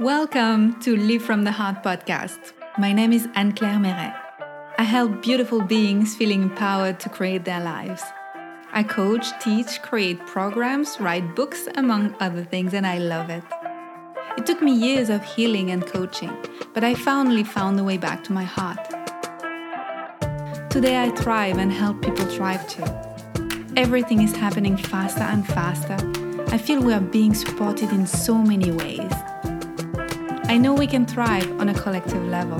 Welcome to Live from the Heart podcast. My name is Anne Claire Meret. I help beautiful beings feeling empowered to create their lives. I coach, teach, create programs, write books, among other things, and I love it. It took me years of healing and coaching, but I finally found the way back to my heart. Today I thrive and help people thrive too. Everything is happening faster and faster. I feel we are being supported in so many ways. I know we can thrive on a collective level.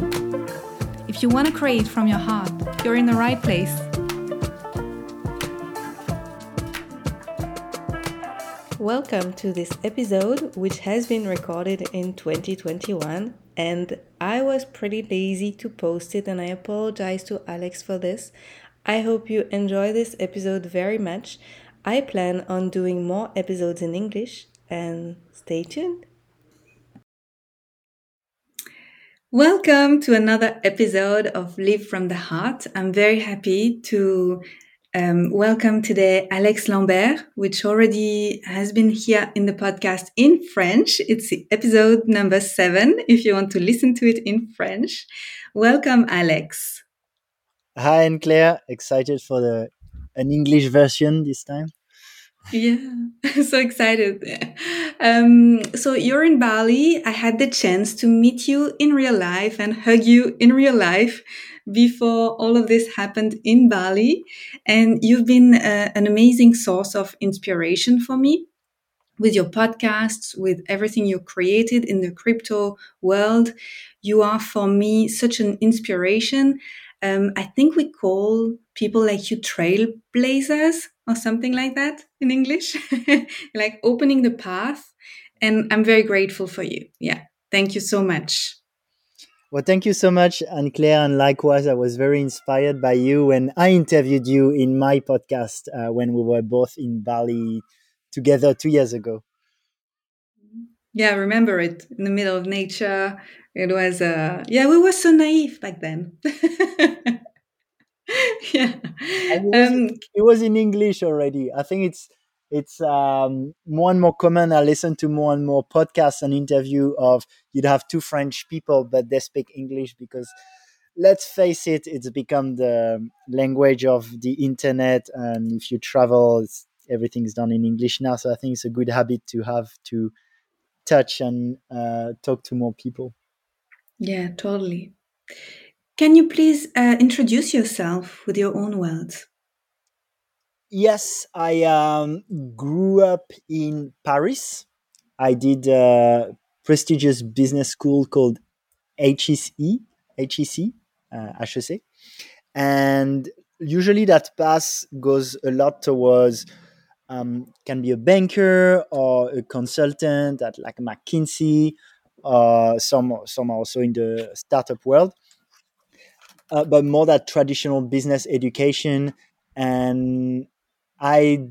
If you want to create from your heart, you're in the right place. Welcome to this episode, which has been recorded in 2021, and I was pretty lazy to post it, and I apologize to Alex for this. I hope you enjoy this episode very much. I plan on doing more episodes in English, and stay tuned. Welcome to another episode of Live from the Heart. I'm very happy to um, welcome today Alex Lambert, which already has been here in the podcast in French. It's episode number seven, if you want to listen to it in French. Welcome, Alex. Hi, Anne Claire. Excited for the an English version this time. Yeah, so excited. Um, so you're in Bali. I had the chance to meet you in real life and hug you in real life before all of this happened in Bali. And you've been uh, an amazing source of inspiration for me with your podcasts, with everything you created in the crypto world. You are for me such an inspiration. Um, I think we call people like you trailblazers or something like that in English, like opening the path. And I'm very grateful for you. Yeah. Thank you so much. Well, thank you so much, Anne Claire. And likewise, I was very inspired by you when I interviewed you in my podcast uh, when we were both in Bali together two years ago. Yeah, I remember it in the middle of nature. It was, uh, yeah, we were so naive back then. yeah. It was, um, it was in English already. I think it's it's um, more and more common. I listen to more and more podcasts and interview of you'd have two French people, but they speak English because let's face it, it's become the language of the internet. And if you travel, everything's done in English now. So I think it's a good habit to have to touch and uh, talk to more people. Yeah, totally. Can you please uh, introduce yourself with your own words? Yes, I um, grew up in Paris. I did a prestigious business school called HEC, HEC, uh, HEC. And usually that path goes a lot towards um, can be a banker or a consultant at like McKinsey. Uh, some some also in the startup world, uh, but more that traditional business education and I,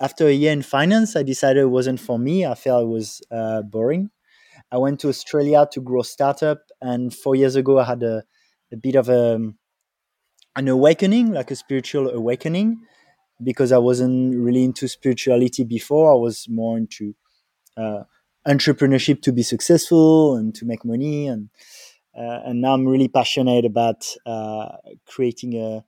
after a year in finance, I decided it wasn't for me. I felt it was uh, boring. I went to Australia to grow startup, and four years ago, I had a, a bit of a, an awakening, like a spiritual awakening, because I wasn't really into spirituality before. I was more into uh, entrepreneurship to be successful and to make money, and and now I'm really passionate about uh, creating a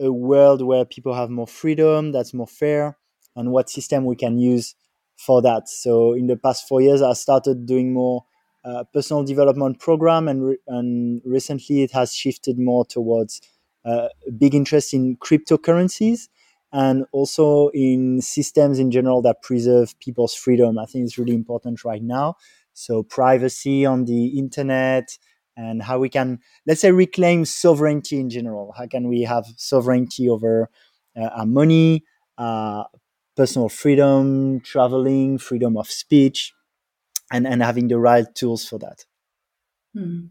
a world where people have more freedom, that's more fair, and what system we can use for that. So in the past four years, I started doing more uh, personal development program, and re- and recently it has shifted more towards uh, big interest in cryptocurrencies and also in systems in general that preserve people's freedom. I think it's really important right now. So privacy on the internet, and how we can let's say reclaim sovereignty in general how can we have sovereignty over uh, our money uh, personal freedom traveling freedom of speech and and having the right tools for that hmm.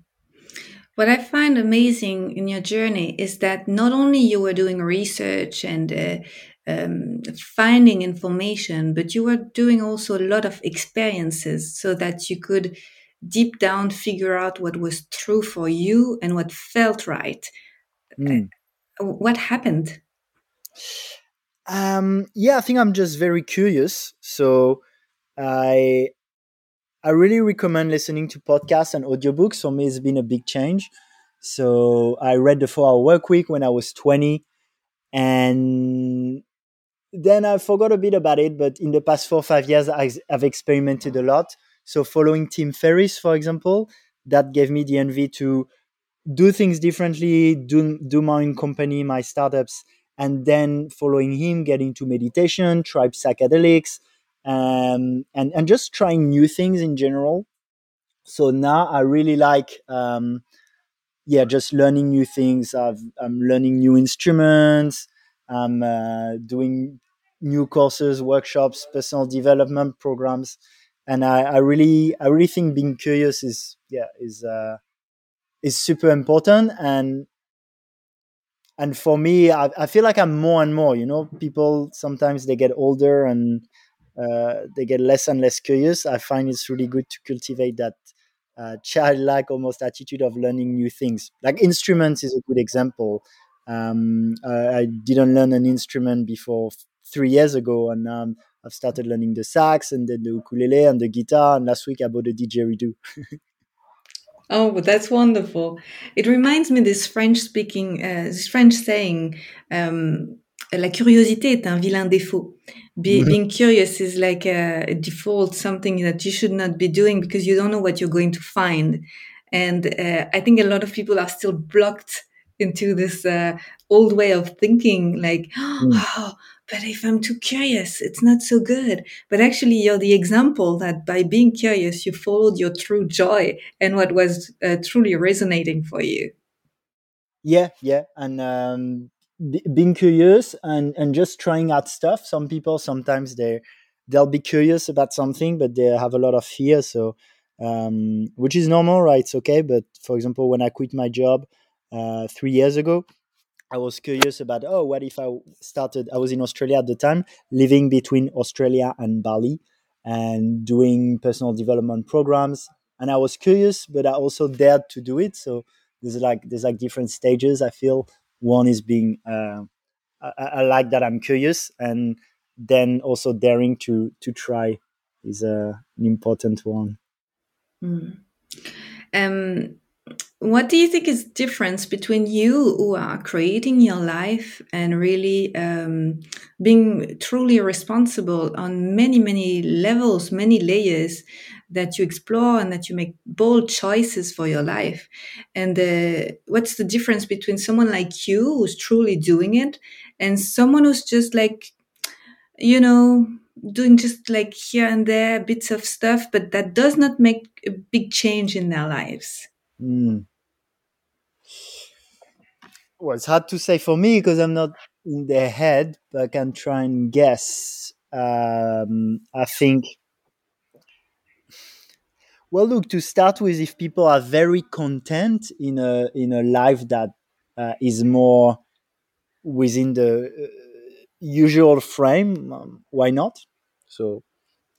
what i find amazing in your journey is that not only you were doing research and uh, um, finding information but you were doing also a lot of experiences so that you could deep down figure out what was true for you and what felt right. Mm. What happened? Um, yeah, I think I'm just very curious. So I I really recommend listening to podcasts and audiobooks. For me, it's been a big change. So I read the Four Hour Work Week when I was 20, and then I forgot a bit about it. But in the past four or five years, I've experimented a lot. So following Tim Ferriss, for example, that gave me the envy to do things differently, do do my own company, my startups, and then following him, get into meditation, try psychedelics, um, and and just trying new things in general. So now I really like, um, yeah, just learning new things. i am learning new instruments. I'm uh, doing new courses, workshops, personal development programs, and I, I really, I really think being curious is, yeah, is uh, is super important. And and for me, I, I feel like I'm more and more. You know, people sometimes they get older and uh, they get less and less curious. I find it's really good to cultivate that uh, childlike almost attitude of learning new things. Like instruments is a good example. Um, I didn't learn an instrument before three years ago, and um, I've started learning the sax and then the ukulele and the guitar. And last week I bought a didgeridoo. Oh, that's wonderful. It reminds me this French speaking, uh, this French saying, um, la curiosité est un vilain défaut. Be, mm-hmm. Being curious is like a, a, default, something that you should not be doing because you don't know what you're going to find. And uh, I think a lot of people are still blocked into this uh, old way of thinking, like, mm. oh, but if I'm too curious, it's not so good. But actually, you're the example that by being curious, you followed your true joy and what was uh, truly resonating for you. Yeah, yeah. And um, b- being curious and, and just trying out stuff. Some people sometimes they they'll be curious about something, but they have a lot of fear. So, um, which is normal, right? It's okay. But for example, when I quit my job uh, three years ago, I was curious about, oh, what if I started? I was in Australia at the time, living between Australia and Bali and doing personal development programs. And I was curious, but I also dared to do it. So there's like there's like different stages. I feel one is being uh, I, I, like that I'm curious, and then also daring to to try is uh, an important one. Mm. Um, what do you think is difference between you who are creating your life and really um, being truly responsible on many many levels many layers that you explore and that you make bold choices for your life? And uh, what's the difference between someone like you who's truly doing it and someone who's just like you know doing just like here and there bits of stuff but that does not make a big change in their lives? Mm well, it's hard to say for me because I'm not in their head, but I can try and guess. Um, I think. Well, look to start with, if people are very content in a in a life that uh, is more within the uh, usual frame, um, why not? So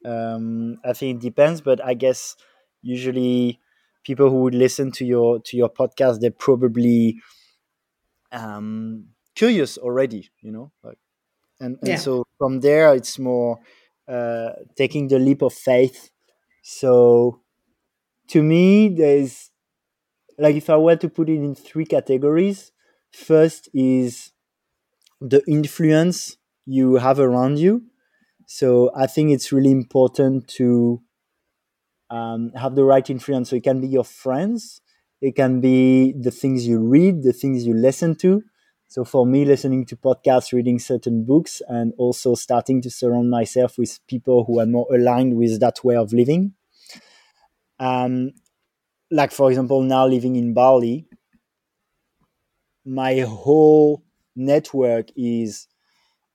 um, I think it depends, but I guess usually people who would listen to your to your podcast, they probably um, curious already, you know, like, and, and yeah. so from there it's more uh, taking the leap of faith. So to me, there's like if I were to put it in three categories, first is the influence you have around you. So I think it's really important to um, have the right influence. So it can be your friends, it can be the things you read, the things you listen to. So for me, listening to podcasts, reading certain books, and also starting to surround myself with people who are more aligned with that way of living. Um, like for example, now living in Bali, my whole network is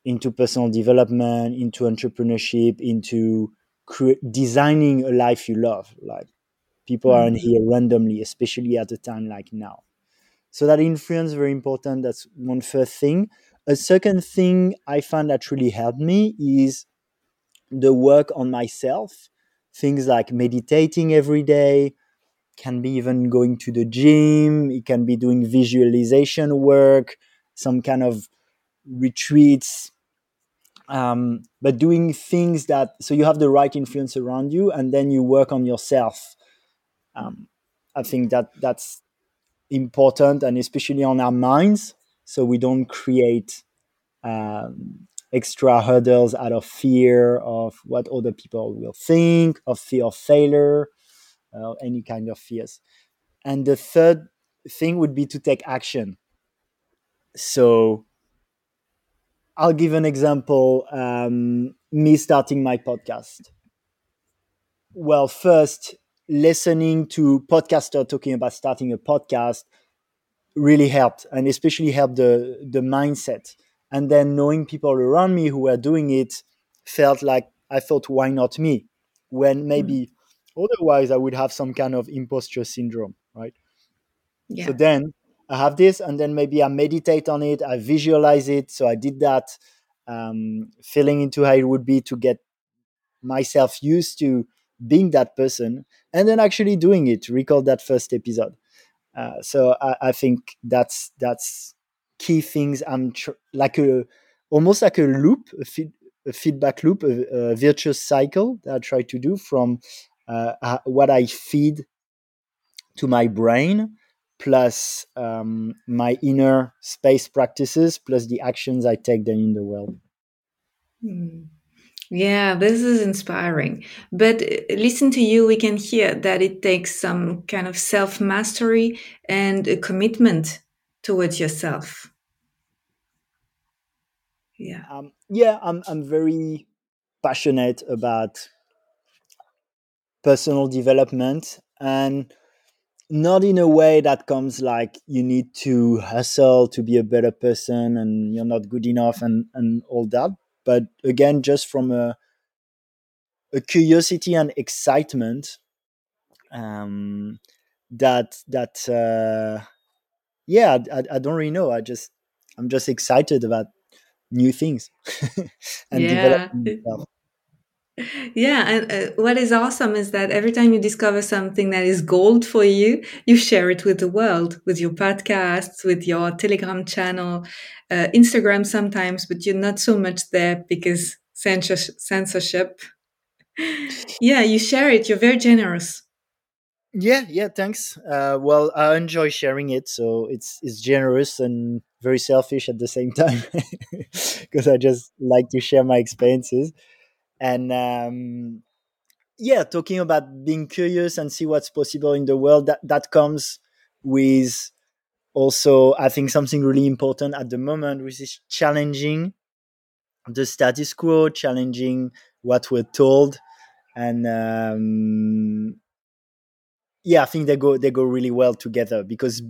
into personal development, into entrepreneurship, into cre- designing a life you love. Like people mm-hmm. aren't here randomly especially at a time like now. So that influence is very important. That's one first thing. A second thing i found that really helped me is the work on myself. Things like meditating every day can be even going to the gym it can be doing visualization work some kind of retreats um, but doing things that so you have the right influence around you and then you work on yourself um, i think that that's important and especially on our minds so we don't create um, extra hurdles out of fear of what other people will think of fear of failure uh, any kind of fears and the third thing would be to take action so I'll give an example. Um, me starting my podcast. Well, first, listening to podcaster talking about starting a podcast really helped, and especially helped the the mindset. And then knowing people around me who were doing it felt like I thought, why not me? When maybe mm. otherwise I would have some kind of imposter syndrome, right? Yeah. So then I have this, and then maybe I meditate on it, I visualize it. So I did that, um, feeling into how it would be to get myself used to being that person, and then actually doing it. Record that first episode. Uh, so I, I, think that's that's key things. I'm tr- like a almost like a loop, a, feed, a feedback loop, a, a, virtuous cycle that I try to do from uh, what I feed to my brain plus um, my inner space practices plus the actions I take then in the world. Hmm. Yeah, this is inspiring. But uh, listen to you, we can hear that it takes some kind of self mastery and a commitment towards yourself. Yeah. Um, yeah, I'm, I'm very passionate about personal development and not in a way that comes like you need to hustle to be a better person and you're not good enough and and all that but again just from a a curiosity and excitement um that that uh yeah I, I don't really know. I just i'm just excited about new things and yeah yeah, and uh, what is awesome is that every time you discover something that is gold for you, you share it with the world, with your podcasts, with your Telegram channel, uh, Instagram sometimes, but you're not so much there because censorship. yeah, you share it. You're very generous. Yeah, yeah, thanks. Uh, well, I enjoy sharing it, so it's it's generous and very selfish at the same time because I just like to share my experiences and um, yeah talking about being curious and see what's possible in the world that that comes with also i think something really important at the moment which is challenging the status quo challenging what we're told. And um, yeah i think they go they go really well together because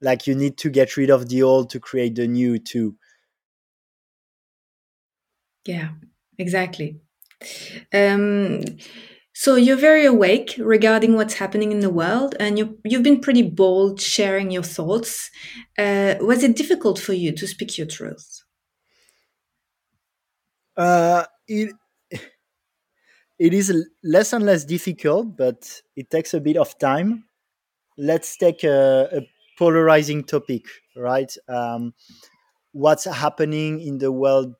like you need to get rid of the old to create the new too. Yeah exactly. Um, so you're very awake regarding what's happening in the world, and you you've been pretty bold sharing your thoughts. Uh, was it difficult for you to speak your truth? Uh, it it is less and less difficult, but it takes a bit of time. Let's take a, a polarizing topic, right? Um, what's happening in the world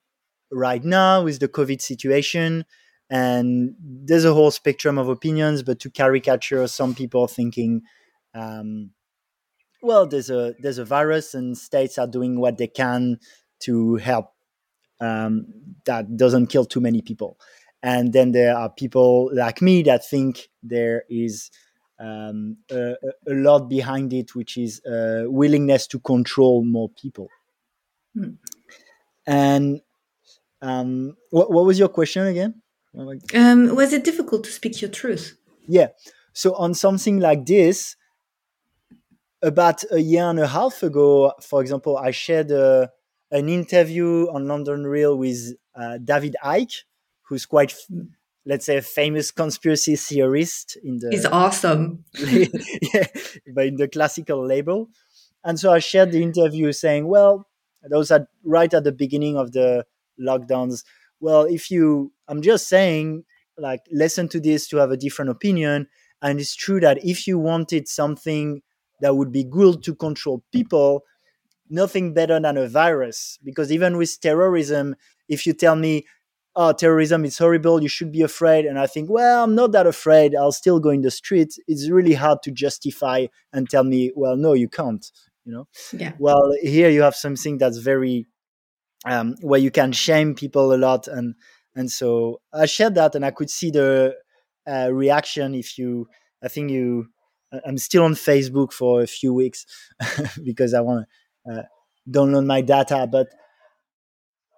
right now with the COVID situation. And there's a whole spectrum of opinions, but to caricature some people thinking, um, well, there's a there's a virus, and states are doing what they can to help um, that doesn't kill too many people. And then there are people like me that think there is um, a, a, lot behind it, which is a willingness to control more people. Hmm. And um, what, what was your question again? Um, was it difficult to speak your truth? Yeah. So on something like this, about a year and a half ago, for example, I shared uh, an interview on London Real with uh, David Icke, who's quite, let's say, a famous conspiracy theorist in the. He's awesome. yeah, but in the classical label, and so I shared the interview saying, well, that was at, right at the beginning of the lockdowns. Well if you i'm just saying like listen to this to have a different opinion. And it's true that if you wanted something that would be good to control people nothing better than a virus. Because even with terrorism if you tell me oh terrorism is horrible you should be afraid and i think well i'm not that afraid i'll still go in the street. it's really hard to justify and tell me well no you can't you know? Yeah. Well here you have something that's very um, where you can shame people a lot and and so i shared that and i could see the uh, reaction if you i think you i'm still on facebook for a few weeks because i want to uh, download my data but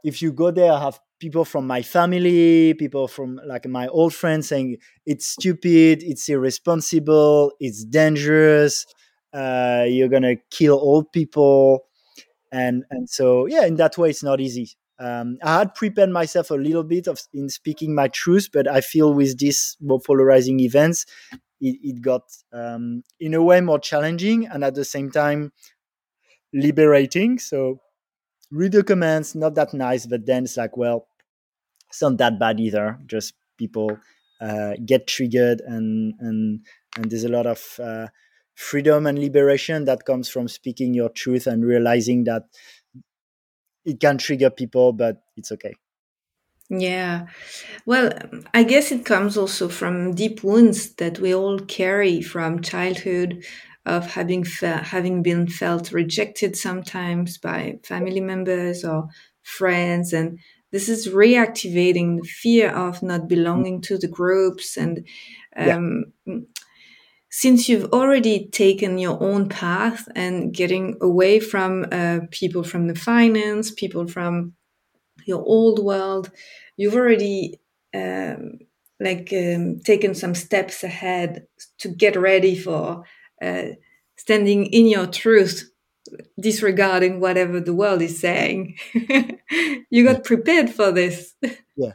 if you go there i have people from my family people from like my old friends saying it's stupid it's irresponsible it's dangerous uh, you're gonna kill old people and and so yeah in that way it's not easy. Um, i had prepared myself a little bit of in speaking my truth but i feel with these more polarizing events it, it got um, in a way more challenging and at the same time liberating. So read the comments not that nice but then it's like well it's not that bad either. Just people uh, get triggered and and and there's a lot of uh, freedom and liberation that comes from speaking your truth and realizing that it can trigger people but it's okay yeah well i guess it comes also from deep wounds that we all carry from childhood of having fe- having been felt rejected sometimes by family members or friends and this is reactivating the fear of not belonging to the groups and um, yeah. Since you've already taken your own path and getting away from uh, people from the finance people from your old world you've already um, like um, taken some steps ahead to get ready for uh, standing in your truth disregarding whatever the world is saying. you got prepared for this. Yeah.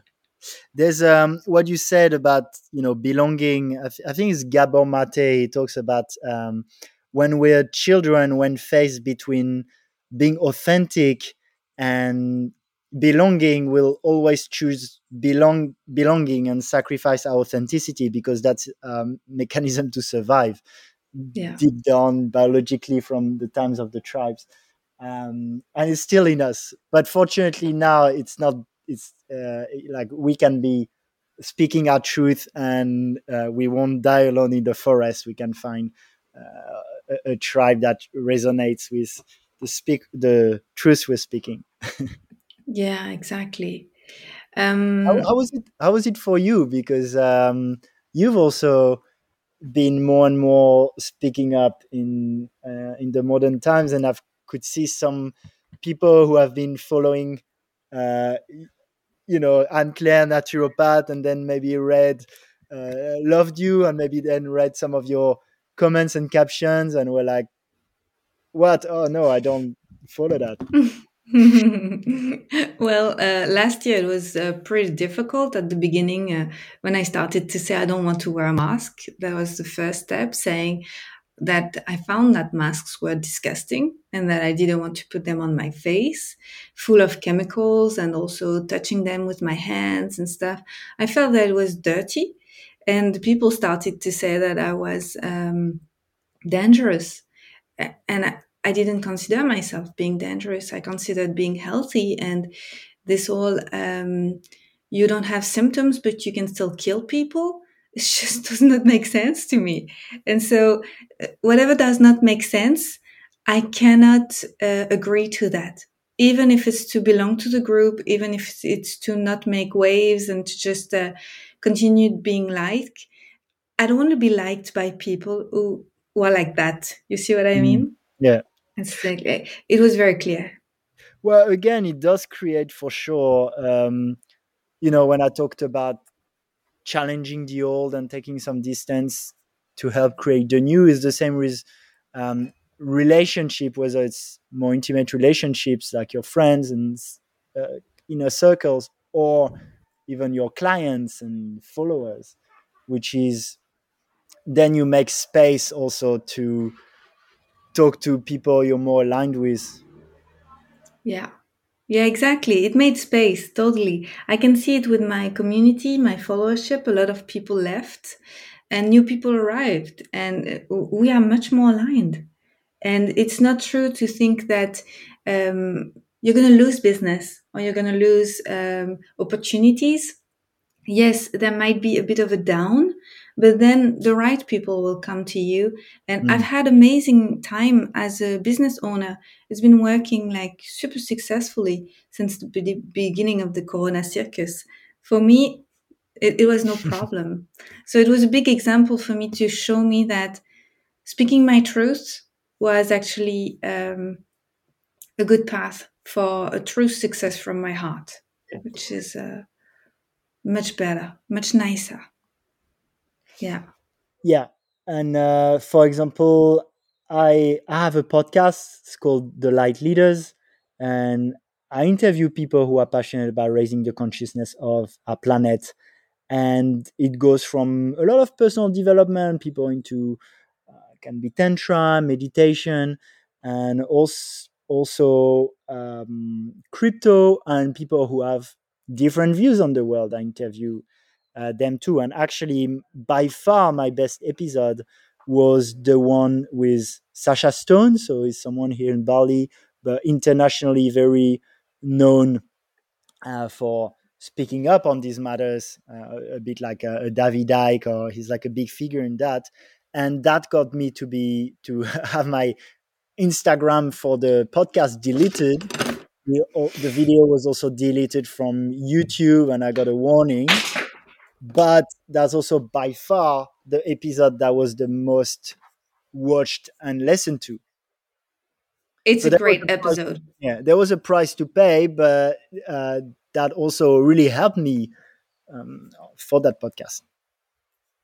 There's um, what you said about you know belonging. I, th- I think it's Gabor Mate. He talks about um, when we're children, when faced between being authentic and belonging, we'll always choose belong belonging and sacrifice our authenticity because that's a um, mechanism to survive yeah. deep down biologically from the times of the tribes um, and it's still in us but fortunately now it's not it's uh, like we can be speaking our truth and uh, we won't die alone in the forest. We can find uh, a, a, tribe that resonates with the speak the truth we're speaking. Yeah exactly. Um, how, how was it how was it for you? Because um, you've also been more and more speaking up in uh, in the modern times, and I could see some people who have been following, uh, you know, Anne Claire naturopath, and then maybe read uh, loved you, and maybe then read some of your comments and captions, and were like, "What? Oh no, I don't follow that." well, uh, last year it was uh, pretty difficult at the beginning uh, when I started to say I don't want to wear a mask. That was the first step, saying that I found that masks were disgusting and that I didn't want to put them on my face, full of chemicals and also touching them with my hands and stuff. I felt that it was dirty, and people started to say that I was um, dangerous. And I, I didn't consider myself being dangerous. I considered being healthy and this all, um, you don't have symptoms, but you can still kill people. It just does not make sense to me. And so, uh, whatever does not make sense, I cannot uh, agree to that. Even if it's to belong to the group, even if it's to not make waves and to just uh, continue being like, I don't want to be liked by people who, who are like that. You see what I mean? Mm, yeah. It's like it was very clear. Well, again, it does create for sure. Um, you know, when I talked about challenging the old and taking some distance to help create the new, is the same with um, relationship, whether it's more intimate relationships like your friends and uh, inner circles, or even your clients and followers, which is then you make space also to talk to people you're more aligned with. Yeah. Yeah, exactly. It made space, totally. I can see it with my community, my followership. A lot of people left and new people arrived, and uh, we are much more aligned. And it's not true to think that um, you're going to lose business or you're going to lose um, opportunities yes there might be a bit of a down but then the right people will come to you. And Mm. i've had amazing time as a business owner. It's been working like super successfully since the be- beginning of the corona circus. For me it, it was no problem. So it was a big example for me to show me that speaking my truth was actually um, a good path for a true success from my heart which is uh, much better much nicer yeah Yeah, and uh, for example, I I have a podcast. It's called The Light Leaders, and I interview people who are passionate about raising the consciousness of our planet. And it goes from a lot of personal development, people into uh, can be tantra, meditation, and also also um, crypto and people who have different views on the world. I interview uh, them too. And actually, by far, my best episode was the one with Sacha Stone. So he's someone here in Bali, but internationally very known uh, for speaking up on these matters, uh, a bit like a, a David Icke, or he's like a big figure in that. And that got me to be to have my Instagram for the podcast deleted. The, the video was also deleted from YouTube, and I got a warning but that's also by far the episode that was the most watched and listened to. it's So a great price- episode Yeah, there was a price to pay, but uh, that also really helped me um, for that podcast.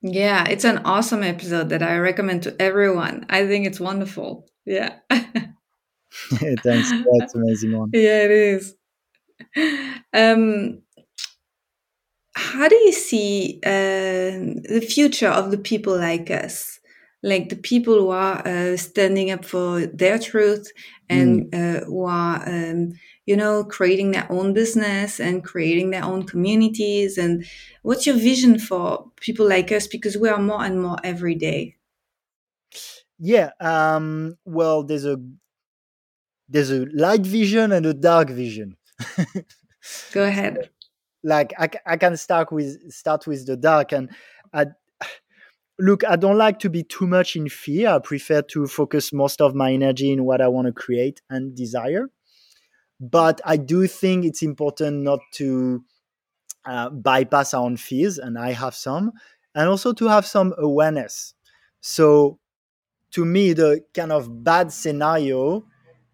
Yeah, it's an awesome episode that I recommend to everyone. I think it's wonderful. Yeah. Thanks, that's amazing one. yeah, it is. Um, how do you see uh, the future of the people like us? Like the people who are uh, standing up for their truth and uh, who are, um, you know, creating their own business and creating their own communities. And what's your vision for people like us? Because we are more and more every day. Yeah, um, well, there's a there's a light vision and a dark vision. Go ahead. Like I, I can start with start with the dark and I, look i don't like to be too much in fear. I prefer to focus most of my energy in what i want to create and desire. But i do think it's important not to uh, bypass our own fears and i have some and also to have some awareness. So to me the kind of bad scenario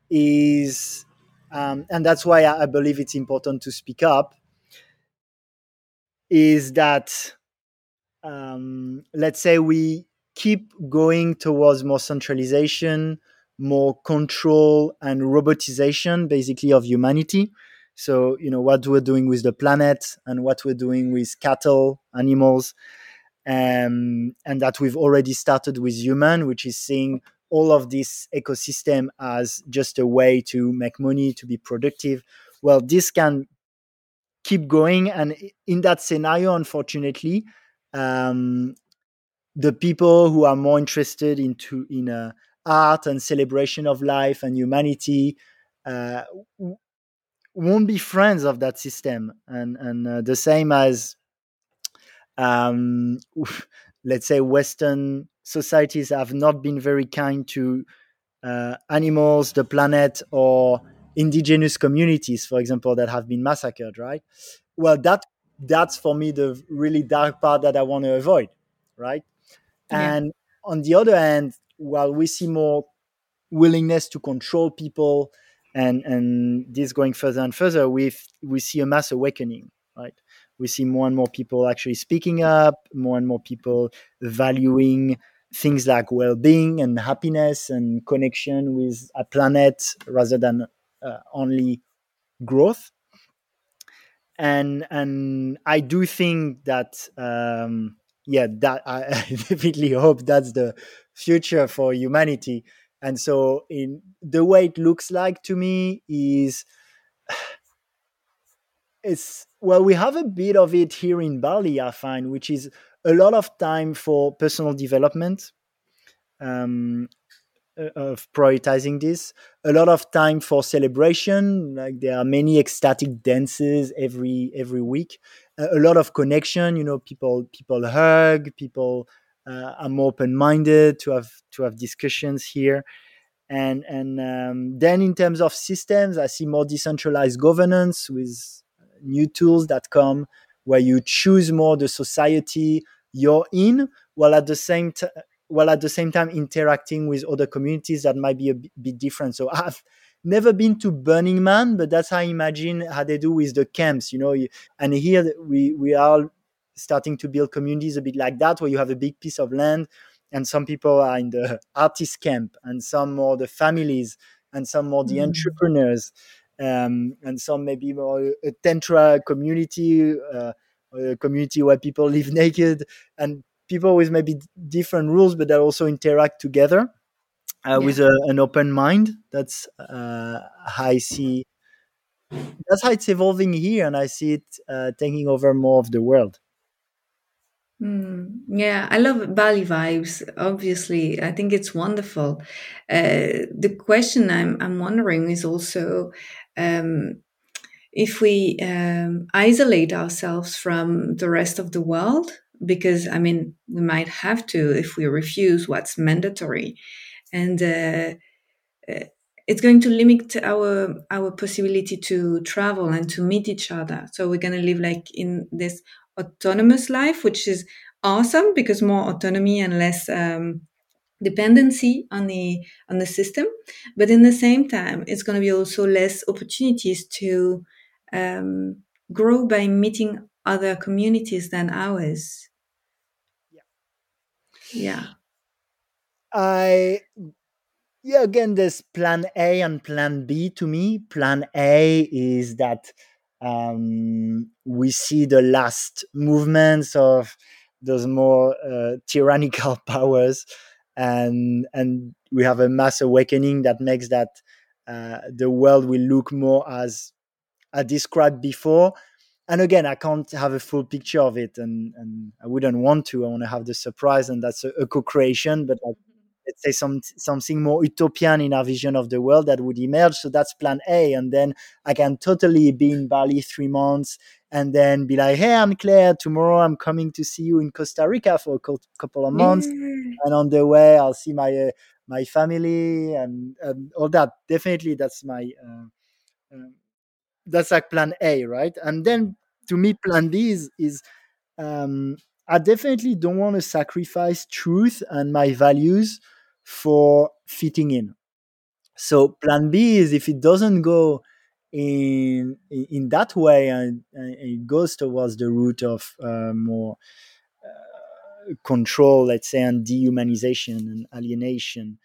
is um, and that's why I, I believe it's important to speak up is that um, let's say we keep going towards more centralization, more control and robotization, basically of humanity. So you know what we're doing with the planet and what we're doing with cattle, animals, um, and that we've already started with human, which is seeing all of this ecosystem as just a way to make money, to be productive. Well, this can keep going, and in that scenario, unfortunately, um, the people who are more interested into in uh, art and celebration of life and humanity uh, won't be friends of that system. And and uh, the same as um, let's say western societies have not been very kind to uh, animals the planet or indigenous communities for example that have been massacred right? Well that that's for me the really dark part that i want to avoid right? Yeah. and on the other hand while we see more willingness to control people and and this going further and further we we see a mass awakening right? We see more and more people actually speaking up more and more people valuing things like well-being and happiness and connection with a planet rather than only growth. And and i do think that um yeah that i, I definitely hope that's the future for humanity. And so in the way it looks like to me is it's well we have a bit of it here in bali i find which is a lot of time for personal development. Um, uh, of prioritizing this. A lot of time for celebration. Like there are many ecstatic dances every every week. A, a lot of connection. You know, people people hug. People uh, are more open minded to have to have discussions here. And and um, then in terms of systems, I see more decentralized governance with new tools that come where you choose more the society you're in, while at the same time while at the same time interacting with other communities that might be a bit different. So I've never been to Burning Man, but that's how I imagine how they do with the camps, you know. And here we we are starting to build communities a bit like that, where you have a big piece of land, and some people are in the artist camp, and some more the families, and some more the mm. entrepreneurs, um, and some maybe more a tantra community. Uh, a community where people live naked and people with maybe different rules, but that also interact together uh, yeah. with a, an open mind. That's uh, how I see. That's how it's evolving here, and I see it uh, taking over more of the world. Mm, yeah, I love Bali vibes. Obviously, I think it's wonderful. Uh, the question I'm I'm wondering is also um, if we um, isolate ourselves from the rest of the world because I mean, we might have to if we refuse what's mandatory, and uh, uh, it's going to limit our our possibility to travel and to meet each other. So we're going to live like in this autonomous life, which is awesome because more autonomy and less um, dependency on the on the system. But in the same time, it's going to be also less opportunities to um, grow by meeting other communities than ours. Yeah. Yeah. I yeah, again, there's plan A and plan B to me. Plan A is that um, we see the last movements of those more uh, tyrannical powers, and and we have a mass awakening that makes that uh, the world will look more as I described before. And again, I can't have a full picture of it, and, and I wouldn't want to. I want to have the surprise, and that's a, a co-creation. But like, let's say some something more utopian in our vision of the world that would emerge. So that's plan A, and then I can totally be in Bali three months, and then be like, "Hey, Anne Claire. Tomorrow I'm coming to see you in Costa Rica for a couple of months, and on the way I'll see my uh, my family and, and all that." Definitely, that's my. Uh, uh, that's like plan A, right? And then to me, plan B is, is um, I definitely don't want to sacrifice truth and my values for fitting in. So plan B is if it doesn't go in in that way and, and it goes towards the route of uh, more uh, control, let's say, and dehumanization and alienation,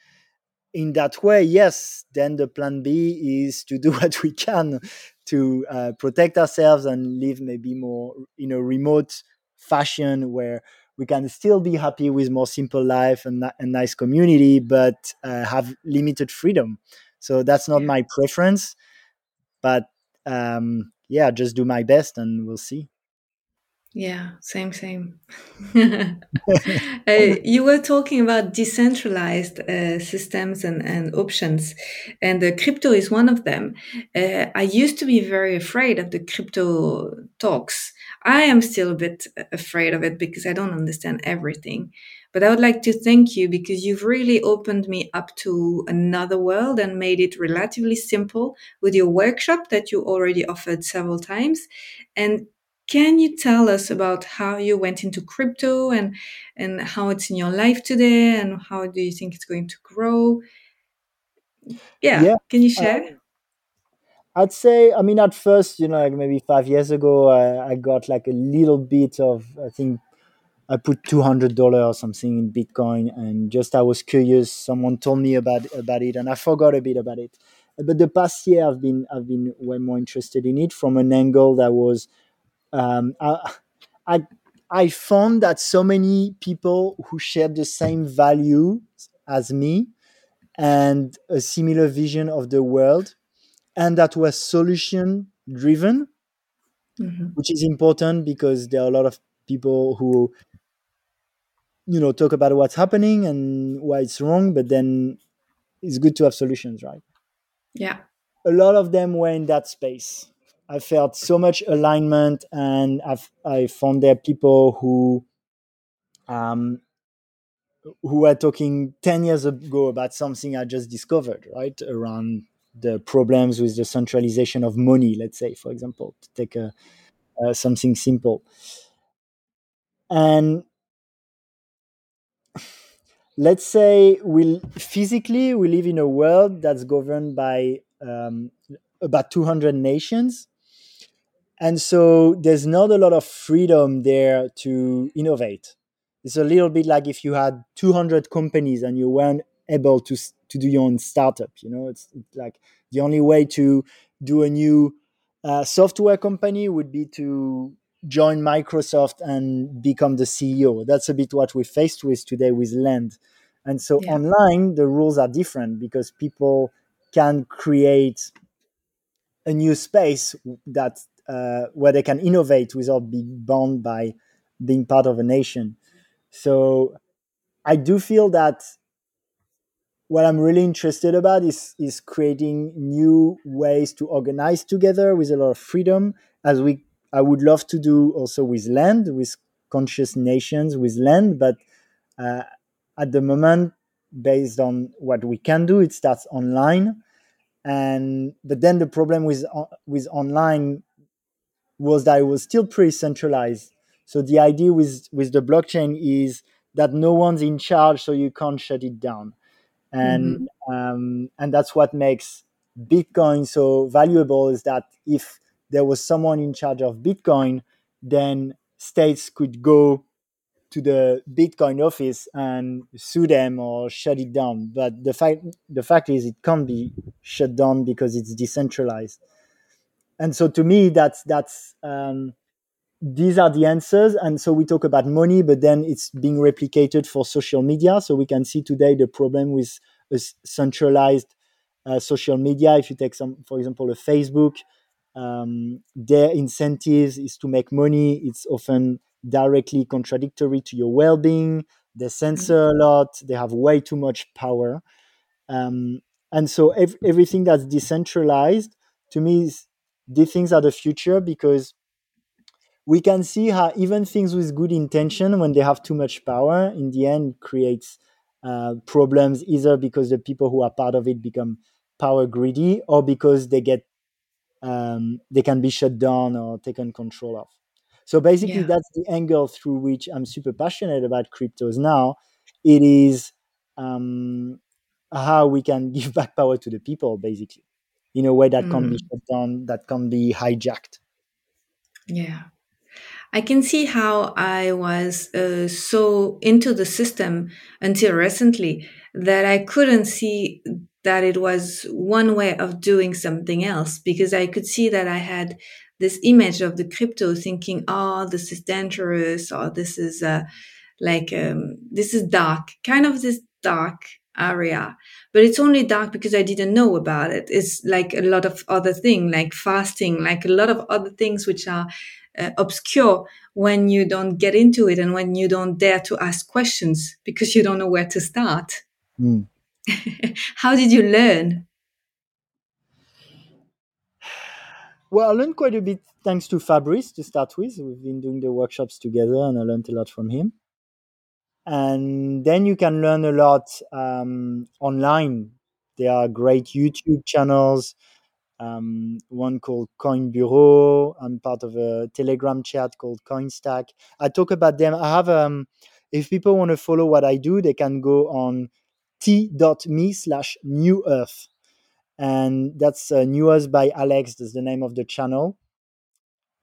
in that way, yes, then the plan B is to do what we can to uh, protect ourselves and live maybe more in a remote fashion where we can still be happy with more simple life and a nice community, but uh, have limited freedom. So that's not my preference, but um, yeah, just do my best and we'll see. Yeah, same, same. uh, you were talking about decentralized uh, systems and, and options, and the crypto is one of them. Uh, I used to be very afraid of the crypto talks. I am still a bit afraid of it because I don't understand everything. But I would like to thank you because you've really opened me up to another world and made it relatively simple with your workshop that you already offered several times. And can you tell us about how you went into crypto and and how it's in your life today and how do you think it's going to grow? Yeah, yeah. can you share? Uh, I'd say, I mean, at first, you know, like maybe five years ago, I, I got like a little bit of, I think, I put two hundred dollars or something in Bitcoin, and just I was curious. Someone told me about about it, and I forgot a bit about it. But the past year, I've been I've been way more interested in it from an angle that was um, I, I, I found that so many people who shared the same value as me and a similar vision of the world and that was solution driven mm-hmm. which is important because there are a lot of people who you know talk about what's happening and why it's wrong but then it's good to have solutions, right? Yeah. A lot of them were in that space. I felt so much alignment, and I've, I found there people who um, who were talking 10 years ago about something I just discovered, right? Around the problems with the centralization of money, let's say, for example, to take a, uh, something simple. And let's say we physically we live in a world that's governed by um, about 200 nations and so there's not a lot of freedom there to innovate. It's a little bit like if you had 200 companies and you weren't able to to do your own startup you know? It's, like the only way to do a new uh, software company would be to join microsoft and become the ceo that's a bit what we're faced with today with Lend. And so Yeah. online the rules are different because people can create a new space that uh, where they can innovate without being bound by being part of a nation so I do feel that what I'm really interested about is is creating new ways to organize together with a lot of freedom, as we I would love to do also with land, with conscious nations, with land. but uh, at the moment, based on what we can do, it starts online, and but then the problem with with online was that it was still pretty centralized. So the idea with with the blockchain is that no one's in charge, so you can't shut it down, and Mhm. um, and that's what makes Bitcoin so valuable. Is that if there was someone in charge of Bitcoin, then states could go to the Bitcoin office and sue them or shut it down. But the fact the fact is, it can't be shut down because it's decentralized. And so to me, that's that's um, these are the answers. And so we talk about money, but then it's being replicated for social media. So we can see today the problem with a centralized uh, social media. If you take some, for example, a Facebook, um, their incentives is to make money. It's often directly contradictory to your well-being. They censor a lot. They have way too much power. Um, and so ev- everything that's decentralized to me is these things are the future because we can see how even things with good intention, when they have too much power, in the end creates uh, problems either because the people who are part of it become power greedy or because they get um, they can be shut down or taken control of. So basically, Yeah. that's the angle through which I'm super passionate about cryptos now. It is um, how we can give back power to the people, basically, in a way that can't be Mm. shut down, that can't be hijacked. Yeah. I can see how I was uh, so into the system until recently that I couldn't see that it was one way of doing something else because I could see that I had this image of the crypto thinking, oh, this is dangerous or this is uh, like, um, this is dark, kind of this dark area. But it's only dark because I didn't know about it. It's like a lot of other things, like fasting, like a lot of other things which are uh, obscure when you don't get into it and when you don't dare to ask questions because you don't know where to start. Mm. How did you learn? Well, I learned quite a bit thanks to Fabrice to start with. We've been doing the workshops together and I learned a lot from him. And then you can learn a lot um, online. There are great YouTube channels. Um, one called Coin Bureau. I'm part of a Telegram chat called CoinStack. I talk about them. I have, um, if people want to follow what I do, they can go on t.me slash new earth and that's uh, New Earth by Alex. That's the name of the channel,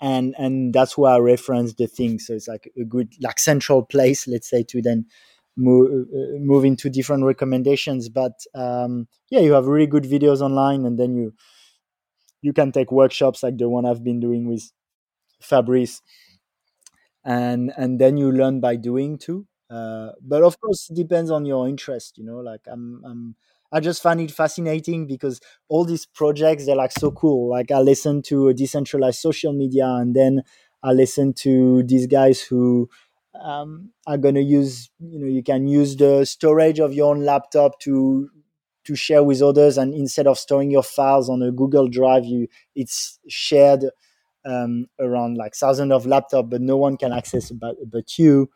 and and that's where I reference the thing. So it's like a good like central place, let's say, to then move uh, move into different recommendations. But um, yeah, you have really good videos online, and then you you can take workshops like the one I've been doing with Fabrice, and and then you learn by doing too. Uh, but of course, it depends on your interest. You know, like I'm, I'm, I just find it fascinating because all these projects they're like so cool. Like I listen to a decentralized social media, and then I listen to these guys who um, are gonna use. You know, you can use the storage of your own laptop to to share with others and instead of storing your files on a google drive you it's shared um, around like thousands of laptops but no one can access but, but you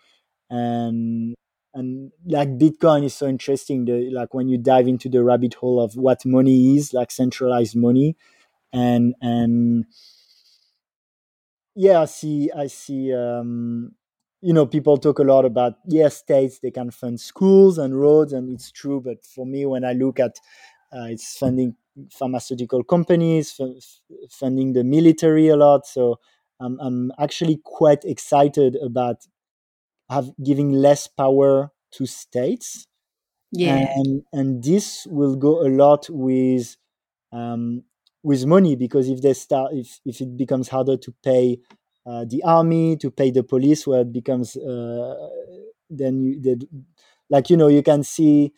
and and like bitcoin is so interesting the, like when you dive into the rabbit hole of what money is like centralized money. And and yeah i see i see um you know people talk a lot about yes states they can fund schools and roads and it's true but for me when i look at uh, it's funding pharmaceutical companies f- funding the military a lot so um, i'm actually quite excited about have giving less power to states Yeah. and and this will go a lot with um, with money because if they start if if it becomes harder to pay uh, the army to pay the police where it becomes uh, then you they, like you know you can see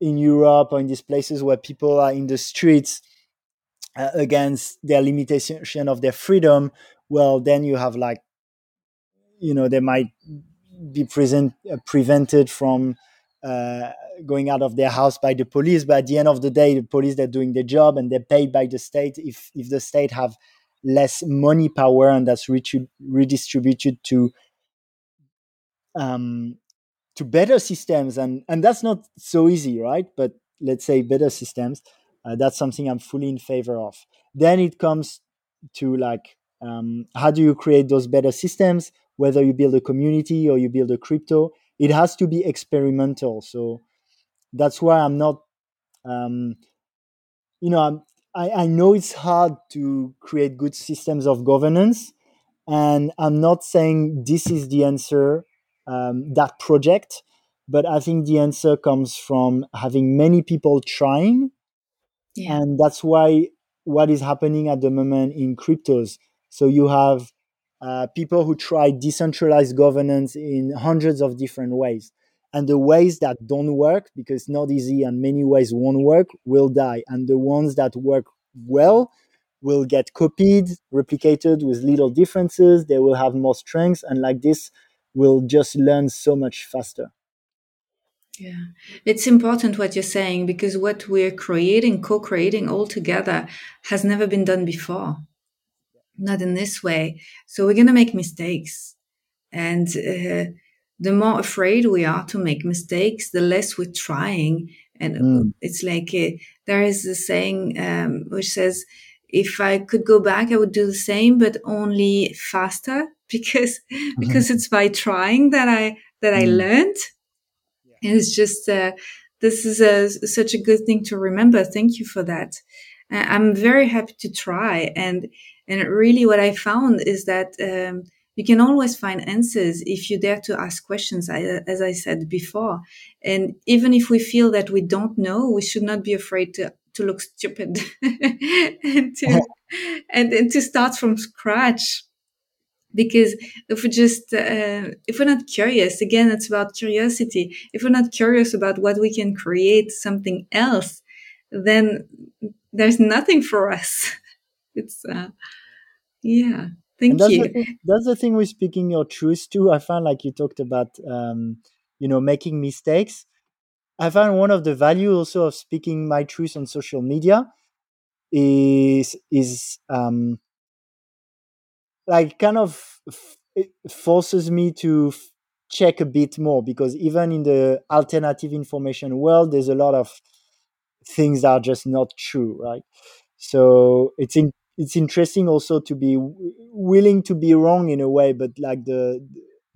in Europe or in these places where people are in the streets uh, against their limitation of their freedom well then you have like you know they might be present uh, prevented from uh, going out of their house by the police but at the end of the day the police they're doing their job and they're paid by the state. If if the state have less money power and that's re- redistributed to um, to better systems and and that's not so easy right? But let's say better systems uh, that's something i'm fully in favor of. Then it comes to like um, how do you create those better systems whether you build a community or you build a crypto it has to be experimental. So that's why i'm not um, you know I'm, I, I know it's hard to create good systems of governance and i'm not saying this is the answer um, that project but i think the answer comes from having many people trying. Yeah. and that's why what is happening at the moment in cryptos. So you have uh, people who try decentralized governance in hundreds of different ways. And the ways that don't work because not easy and many ways won't work will die. And the ones that work well will get copied replicated with little differences. They will have more strengths. And like this will just learn so much faster. Yeah, it's important what you're saying because what we're creating, co creating all together has never been done before. Not in this way. So we're going to make mistakes. And uh, the more afraid we are to make mistakes, the less we're trying. And mm. it's like uh, there is a saying um, which says, if I could go back, I would do the same, but only faster because because it's by trying that I that I Mm. learned. And it's just uh, this is a, such a good thing to remember. Thank you for that. I'm very happy to try, and and really, what I found is that um, you can always find answers if you dare to ask questions. As I said before, and even if we feel that we don't know, we should not be afraid to to look stupid and to and, and to start from scratch. Because if we just uh, if we're not curious again it's about curiosity. If we're not curious about what we can create something else then there's nothing for us it's uh, yeah thank and that's you. the thing, that's the thing with speaking your truth too. I found like you talked about um, you know making mistakes. I found one of the value also of speaking my truth on social media is is um, like kind of f- it forces me to f- check a bit more because even in the alternative information world there's a lot of things that are just not true right? So it's in it's interesting also to be w- willing to be wrong in a way but like the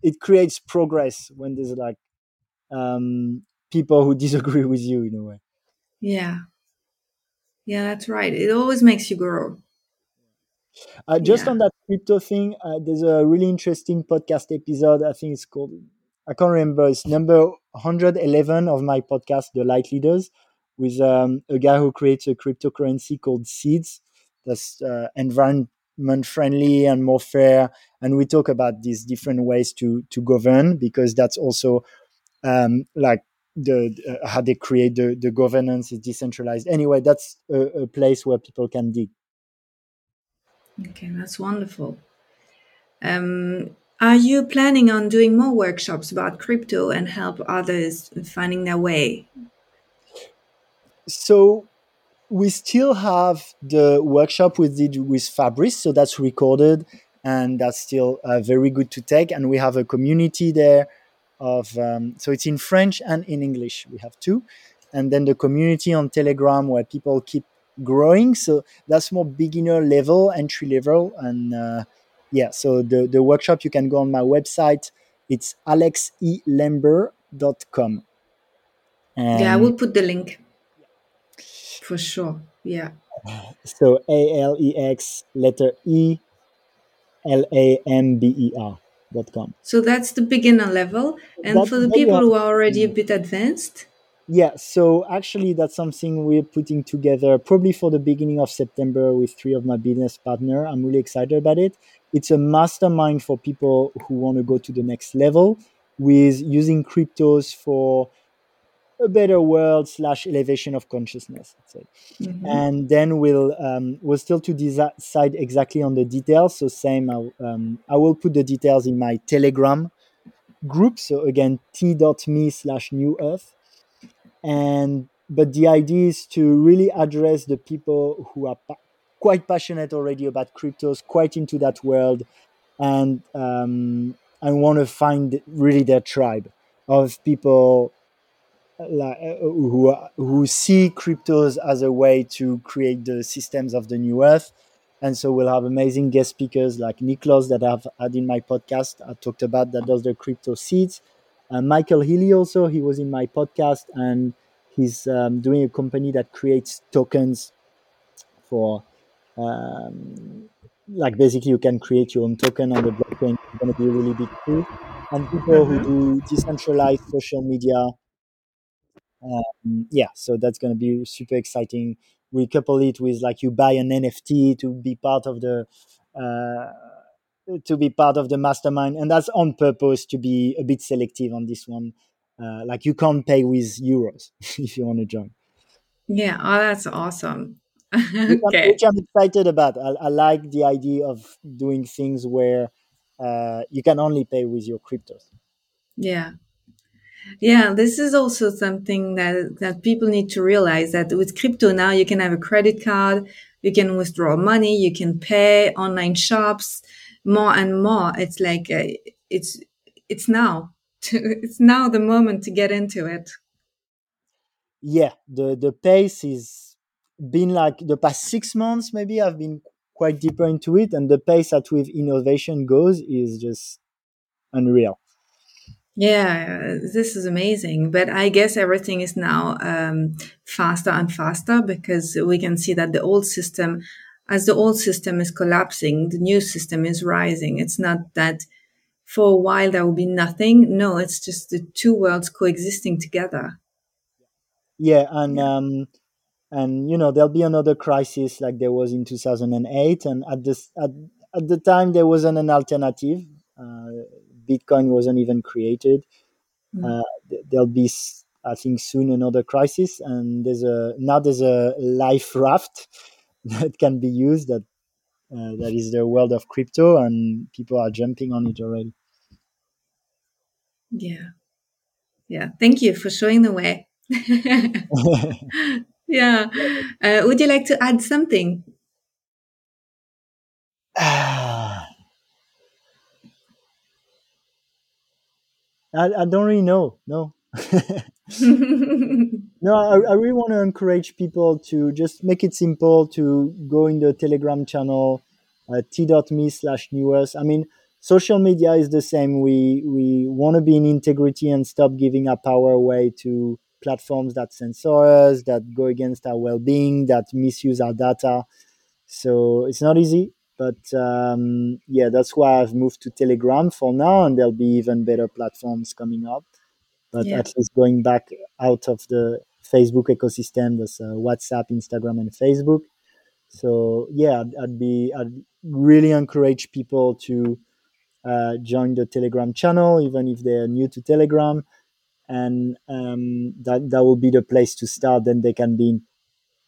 it creates progress when there's like um people who disagree with you in a way. Yeah. Yeah that's right. It always makes you grow. Uh, just yeah. on that crypto thing, uh, there's a really interesting podcast episode. I think it's called, I can't remember, it's number 111 of my podcast, The Light Leaders, with um, a guy who creates a cryptocurrency called Seeds that's uh, environment friendly and more fair. And we talk about these different ways to, to govern because that's also um, like the uh, how they create the, the governance is decentralized. Anyway, that's a, a place where people can dig. okay that's wonderful um, are you planning on doing more workshops about crypto and help others finding their way so we still have the workshop we did with Fabrice, so that's recorded and that's still uh, very good to take. And we have a community there of um, so it's in French and in English. We have two, and then the community on Telegram where people keep growing. So that's more beginner level, entry level, and uh, yeah. So the the workshop you can go on my website. It's alexelamber.com. And yeah, I will put the link for sure. Yeah. So A L E X letter E L A M B E R dot com. So that's the beginner level. And that's for the people who are already a bit advanced? Yeah, so actually, that's something we're putting together probably for the beginning of September with three of my business partner. I'm really excited about it. It's a mastermind for people who want to go to the next level with using cryptos for a better world slash elevation of consciousness mm-hmm. and then we'll um, we'll still to decide exactly on the details. So same I, um, i will put the details in my telegram group. So again t.me slash new earth. And but the idea is to really address the people who are pa- quite passionate already about cryptos quite into that world. And um, and want to find really their tribe of people like, uh, who who see cryptos as a way to create the systems of the new earth and so we'll have amazing guest speakers like Niklos that I've had in my podcast. I talked about that does the crypto seeds. Uh, Michael Healy also he was in my podcast and he's um, doing a company that creates tokens for um, like basically you can create your own token on the blockchain. It's going to be really big too. And people mm-hmm. who do decentralized social media um, yeah so that's going to be super exciting. We couple it with like you buy an nft to be part of the uh, to be part of the mastermind and that's on purpose to be a bit selective on this one. Uh, like you can't pay with euros if you want to join. Yeah oh that's awesome. Okay. which, I'm, excited about. I, I, like the idea of doing things where uh, you can only pay with your cryptos. Yeah yeah, this is also something that, that people need to realize that with crypto now, you can have a credit card, you can withdraw money, you can pay online shops more and more. It's like, uh, it's, it's now, it's now the moment to get into it. Yeah, the, the pace is been like the past six months, maybe I've been quite deeper into it. And the pace at which innovation goes is just unreal. Yeah, this is amazing. But I guess everything is now um, faster and faster because we can see that the old system, as the old system is collapsing, the new system is rising. It's not that for a while there will be nothing. No, it's just the two worlds coexisting together. Yeah, and yeah. um, and you know there'll be another crisis like there was in 2008, and at this at, at the time there wasn't an alternative. Uh, Bitcoin wasn't even created. Mm. Uh, there'll be, I think, soon another crisis, and there's a now there's a life raft that can be used that uh, that is the world of crypto, and people are jumping on it already. Yeah, yeah. Thank you for showing the way. yeah. Uh, would you like to add something? I, I don't really know. No. no, I, I really want to encourage people to just make it simple to go in the Telegram channel, uh, t.me slash new. I mean, social media is the same. We we want to be in integrity and stop giving our power away to platforms that censor us, that go against our well-being, that misuse our data. So it's not easy. But um, yeah, that's why I've moved to Telegram for now, and there'll be even better platforms coming up. But yeah. at least going back out of the Facebook ecosystem, there's uh, WhatsApp, Instagram, and Facebook. So yeah, I'd, I'd, be I'd really encourage people to uh, join the Telegram channel, even if they're new to Telegram, and um, that that will be the place to start. Then they can be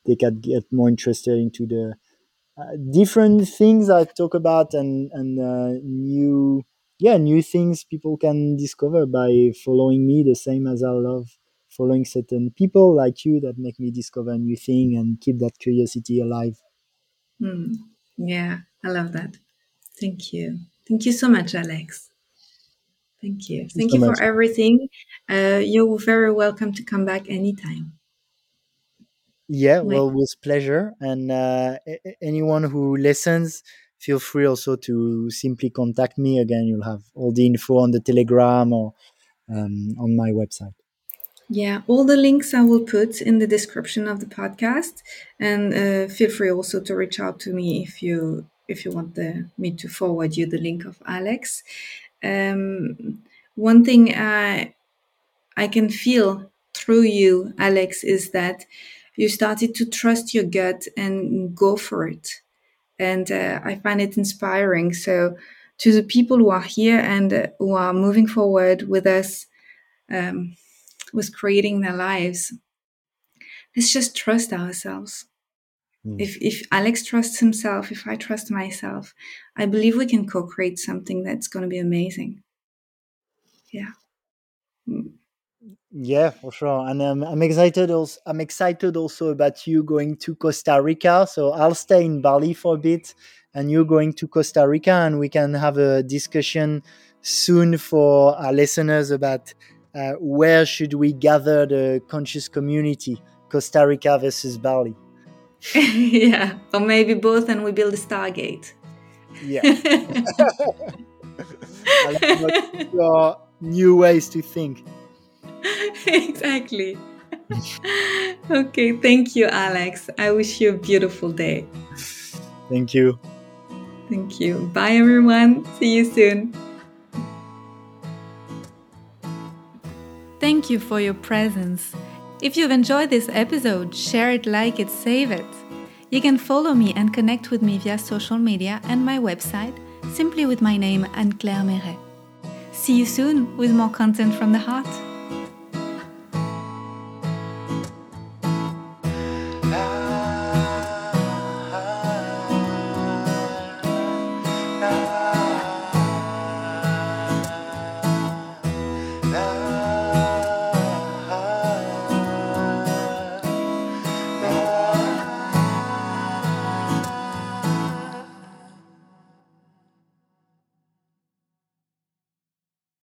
they can get more interested into the different things I talk about and and uh, new yeah new things people can discover by following me the same as I love following certain people like you that make me discover new thing and keep that curiosity alive. Mm. Yeah, I love that. Thank you. Thank you so much, Alex. Thank you. Thank, Thank you, so for everything. Uh, you're very welcome to come back anytime. Yeah, well, with pleasure. And uh, anyone who listens, feel free also to simply contact me. Again, you'll have all the info on the Telegram or um, on my website. Yeah, all the links I will put in the description of the podcast, and uh, feel free also to reach out to me if you if you want the, me to forward you the link of Alex. Um, one thing I I can feel through you, Alex, is that you started to trust your gut and go for it, and uh, I find it inspiring. So, to the people who are here and uh, who are moving forward with us. Um, with creating their lives let's just trust ourselves mm. if if alex trusts himself if i trust myself i believe we can co-create something that's going to be amazing yeah mm. Yeah for sure and um, i'm excited also i'm excited also about you going to costa rica so i'll stay in bali for a bit and you're going to costa rica and we can have a discussion soon for our listeners about uh, where should we gather the conscious community, Costa Rica versus Bali? yeah, or maybe both, and we build a Stargate. Yeah. your new ways to think. exactly. okay, thank you, Alex. I wish you a beautiful day. Thank you. Thank you. Bye, everyone. See you soon. Thank you for your presence. If you've enjoyed this episode, share it, like it, save it. You can follow me and connect with me via social media and my website, simply with my name Anne Claire Meret. See you soon with more content from the heart.